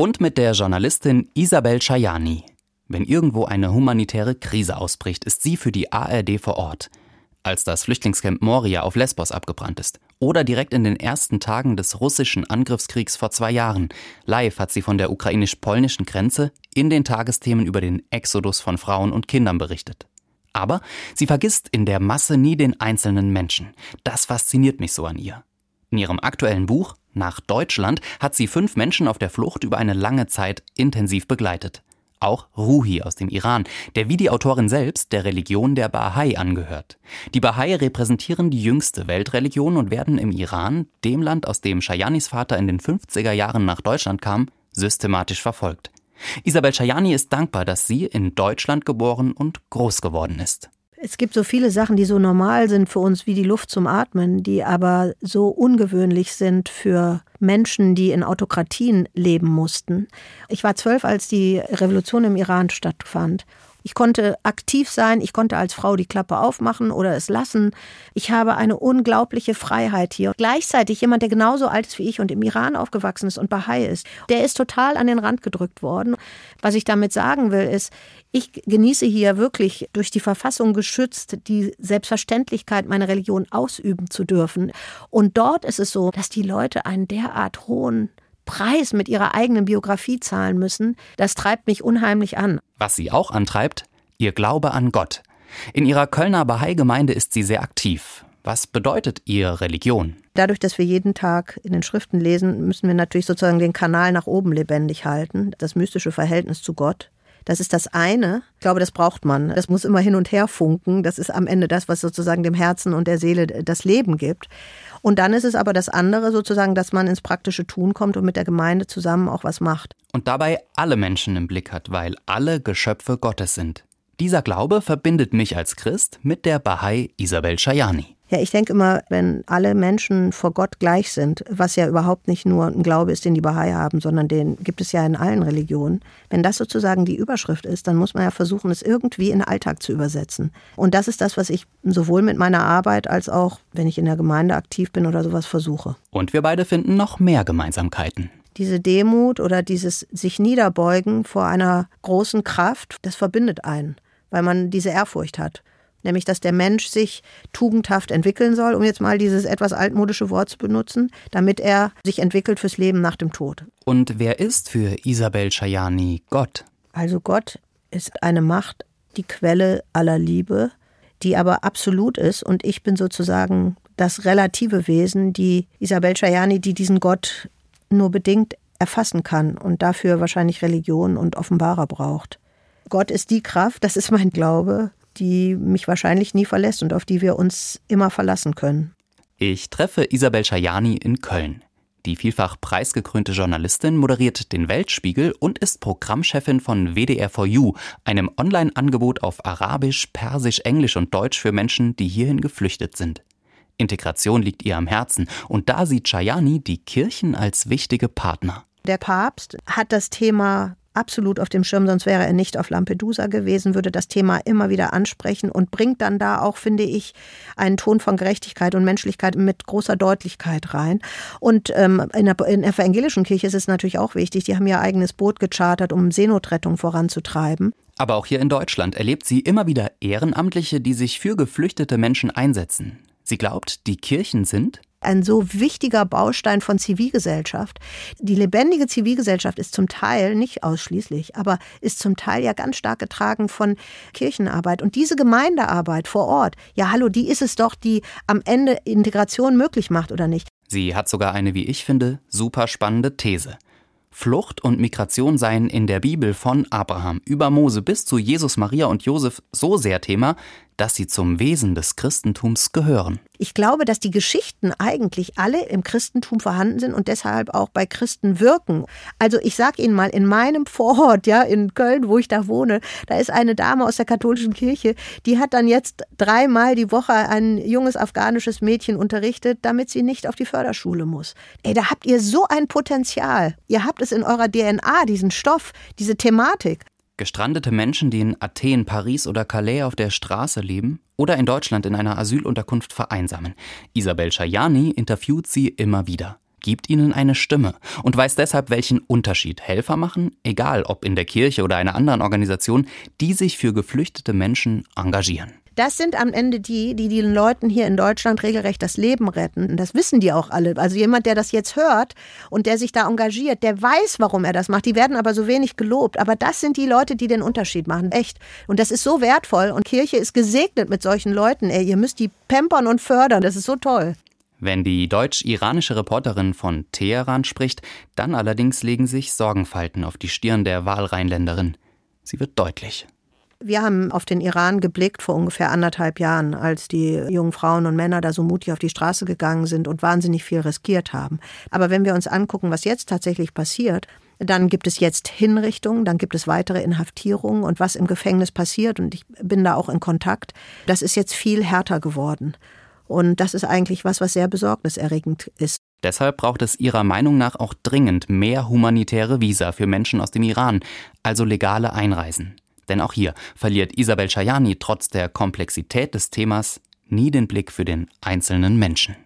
Und mit der Journalistin Isabel Chayani. Wenn irgendwo eine humanitäre Krise ausbricht, ist sie für die ARD vor Ort. Als das Flüchtlingscamp Moria auf Lesbos abgebrannt ist. Oder direkt in den ersten Tagen des russischen Angriffskriegs vor zwei Jahren. Live hat sie von der ukrainisch-polnischen Grenze in den Tagesthemen über den Exodus von Frauen und Kindern berichtet. Aber sie vergisst in der Masse nie den einzelnen Menschen. Das fasziniert mich so an ihr. In ihrem aktuellen Buch Nach Deutschland hat sie fünf Menschen auf der Flucht über eine lange Zeit intensiv begleitet. Auch Ruhi aus dem Iran, der wie die Autorin selbst der Religion der Bahai angehört. Die Bahai repräsentieren die jüngste Weltreligion und werden im Iran, dem Land, aus dem Shayanis Vater in den 50er Jahren nach Deutschland kam, systematisch verfolgt. Isabel Shayani ist dankbar, dass sie in Deutschland geboren und groß geworden ist. Es gibt so viele Sachen, die so normal sind für uns wie die Luft zum Atmen, die aber so ungewöhnlich sind für Menschen, die in Autokratien leben mussten. Ich war zwölf, als die Revolution im Iran stattfand. Ich konnte aktiv sein, ich konnte als Frau die Klappe aufmachen oder es lassen. Ich habe eine unglaubliche Freiheit hier. Gleichzeitig jemand, der genauso alt ist wie ich und im Iran aufgewachsen ist und Bahai ist, der ist total an den Rand gedrückt worden. Was ich damit sagen will, ist, ich genieße hier wirklich durch die Verfassung geschützt die Selbstverständlichkeit, meine Religion ausüben zu dürfen. Und dort ist es so, dass die Leute einen derart hohen Preis mit ihrer eigenen Biografie zahlen müssen, das treibt mich unheimlich an. Was sie auch antreibt, ihr Glaube an Gott. In ihrer Kölner Bahai-Gemeinde ist sie sehr aktiv. Was bedeutet ihr Religion? Dadurch, dass wir jeden Tag in den Schriften lesen, müssen wir natürlich sozusagen den Kanal nach oben lebendig halten, das mystische Verhältnis zu Gott. Das ist das eine. Ich glaube, das braucht man. Das muss immer hin und her funken. Das ist am Ende das, was sozusagen dem Herzen und der Seele das Leben gibt. Und dann ist es aber das andere sozusagen, dass man ins praktische Tun kommt und mit der Gemeinde zusammen auch was macht. Und dabei alle Menschen im Blick hat, weil alle Geschöpfe Gottes sind. Dieser Glaube verbindet mich als Christ mit der Bahai Isabel Shayani. Ja, ich denke immer, wenn alle Menschen vor Gott gleich sind, was ja überhaupt nicht nur ein Glaube ist, den die Bahai haben, sondern den gibt es ja in allen Religionen. Wenn das sozusagen die Überschrift ist, dann muss man ja versuchen, es irgendwie in den Alltag zu übersetzen. Und das ist das, was ich sowohl mit meiner Arbeit als auch, wenn ich in der Gemeinde aktiv bin oder sowas, versuche. Und wir beide finden noch mehr Gemeinsamkeiten. Diese Demut oder dieses sich niederbeugen vor einer großen Kraft, das verbindet einen, weil man diese Ehrfurcht hat nämlich dass der Mensch sich tugendhaft entwickeln soll, um jetzt mal dieses etwas altmodische Wort zu benutzen, damit er sich entwickelt fürs Leben nach dem Tod. Und wer ist für Isabel Chayani Gott? Also Gott ist eine Macht, die Quelle aller Liebe, die aber absolut ist und ich bin sozusagen das relative Wesen, die Isabel Chayani, die diesen Gott nur bedingt erfassen kann und dafür wahrscheinlich Religion und Offenbarer braucht. Gott ist die Kraft, das ist mein Glaube, die mich wahrscheinlich nie verlässt und auf die wir uns immer verlassen können. Ich treffe Isabel Schajani in Köln. Die vielfach preisgekrönte Journalistin moderiert den Weltspiegel und ist Programmchefin von WDR4U, einem Online-Angebot auf Arabisch, Persisch, Englisch und Deutsch für Menschen, die hierhin geflüchtet sind. Integration liegt ihr am Herzen und da sieht Chayani die Kirchen als wichtige Partner. Der Papst hat das Thema absolut auf dem Schirm, sonst wäre er nicht auf Lampedusa gewesen, würde das Thema immer wieder ansprechen und bringt dann da auch, finde ich, einen Ton von Gerechtigkeit und Menschlichkeit mit großer Deutlichkeit rein. Und ähm, in, der, in der evangelischen Kirche ist es natürlich auch wichtig, die haben ihr eigenes Boot gechartert, um Seenotrettung voranzutreiben. Aber auch hier in Deutschland erlebt sie immer wieder Ehrenamtliche, die sich für geflüchtete Menschen einsetzen. Sie glaubt, die Kirchen sind ein so wichtiger Baustein von Zivilgesellschaft. Die lebendige Zivilgesellschaft ist zum Teil, nicht ausschließlich, aber ist zum Teil ja ganz stark getragen von Kirchenarbeit. Und diese Gemeindearbeit vor Ort, ja hallo, die ist es doch, die am Ende Integration möglich macht, oder nicht? Sie hat sogar eine, wie ich finde, super spannende These. Flucht und Migration seien in der Bibel von Abraham über Mose bis zu Jesus, Maria und Josef so sehr Thema, dass sie zum Wesen des Christentums gehören. Ich glaube, dass die Geschichten eigentlich alle im Christentum vorhanden sind und deshalb auch bei Christen wirken. Also ich sage Ihnen mal, in meinem Vorort, ja, in Köln, wo ich da wohne, da ist eine Dame aus der katholischen Kirche, die hat dann jetzt dreimal die Woche ein junges afghanisches Mädchen unterrichtet, damit sie nicht auf die Förderschule muss. Ey, da habt ihr so ein Potenzial. Ihr habt es in eurer DNA, diesen Stoff, diese Thematik. Gestrandete Menschen, die in Athen, Paris oder Calais auf der Straße leben oder in Deutschland in einer Asylunterkunft vereinsamen. Isabel Schajani interviewt sie immer wieder. gibt ihnen eine Stimme und weiß deshalb, welchen Unterschied Helfer machen, egal ob in der Kirche oder einer anderen Organisation, die sich für geflüchtete Menschen engagieren. Das sind am Ende die, die den Leuten hier in Deutschland regelrecht das Leben retten. Das wissen die auch alle. Also jemand, der das jetzt hört und der sich da engagiert, der weiß, warum er das macht. Die werden aber so wenig gelobt. Aber das sind die Leute, die den Unterschied machen. Echt. Und das ist so wertvoll. Und Kirche ist gesegnet mit solchen Leuten. Ey, ihr müsst die pampern und fördern. Das ist so toll. Wenn die deutsch-iranische Reporterin von Teheran spricht, dann allerdings legen sich Sorgenfalten auf die Stirn der Wahlrheinländerin. Sie wird deutlich. Wir haben auf den Iran geblickt vor ungefähr anderthalb Jahren, als die jungen Frauen und Männer da so mutig auf die Straße gegangen sind und wahnsinnig viel riskiert haben. Aber wenn wir uns angucken, was jetzt tatsächlich passiert, dann gibt es jetzt Hinrichtungen, dann gibt es weitere Inhaftierungen und was im Gefängnis passiert, und ich bin da auch in Kontakt, das ist jetzt viel härter geworden. Und das ist eigentlich was, was sehr besorgniserregend ist. Deshalb braucht es Ihrer Meinung nach auch dringend mehr humanitäre Visa für Menschen aus dem Iran, also legale Einreisen. Denn auch hier verliert Isabel Schajani trotz der Komplexität des Themas nie den Blick für den einzelnen Menschen.